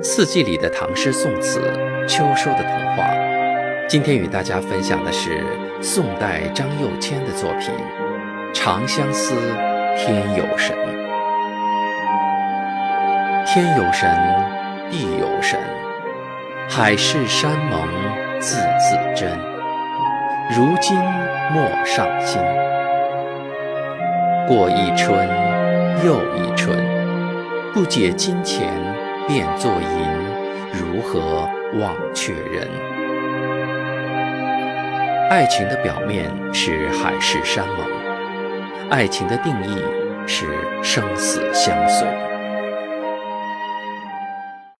四季里的唐诗宋词，秋收的童话。今天与大家分享的是宋代张幼谦的作品《长相思，天有神》。天有神，地有神，海誓山盟字字真。如今莫上心，过一春又一春，不解金钱。变作银，如何忘却人？爱情的表面是海誓山盟，爱情的定义是生死相随。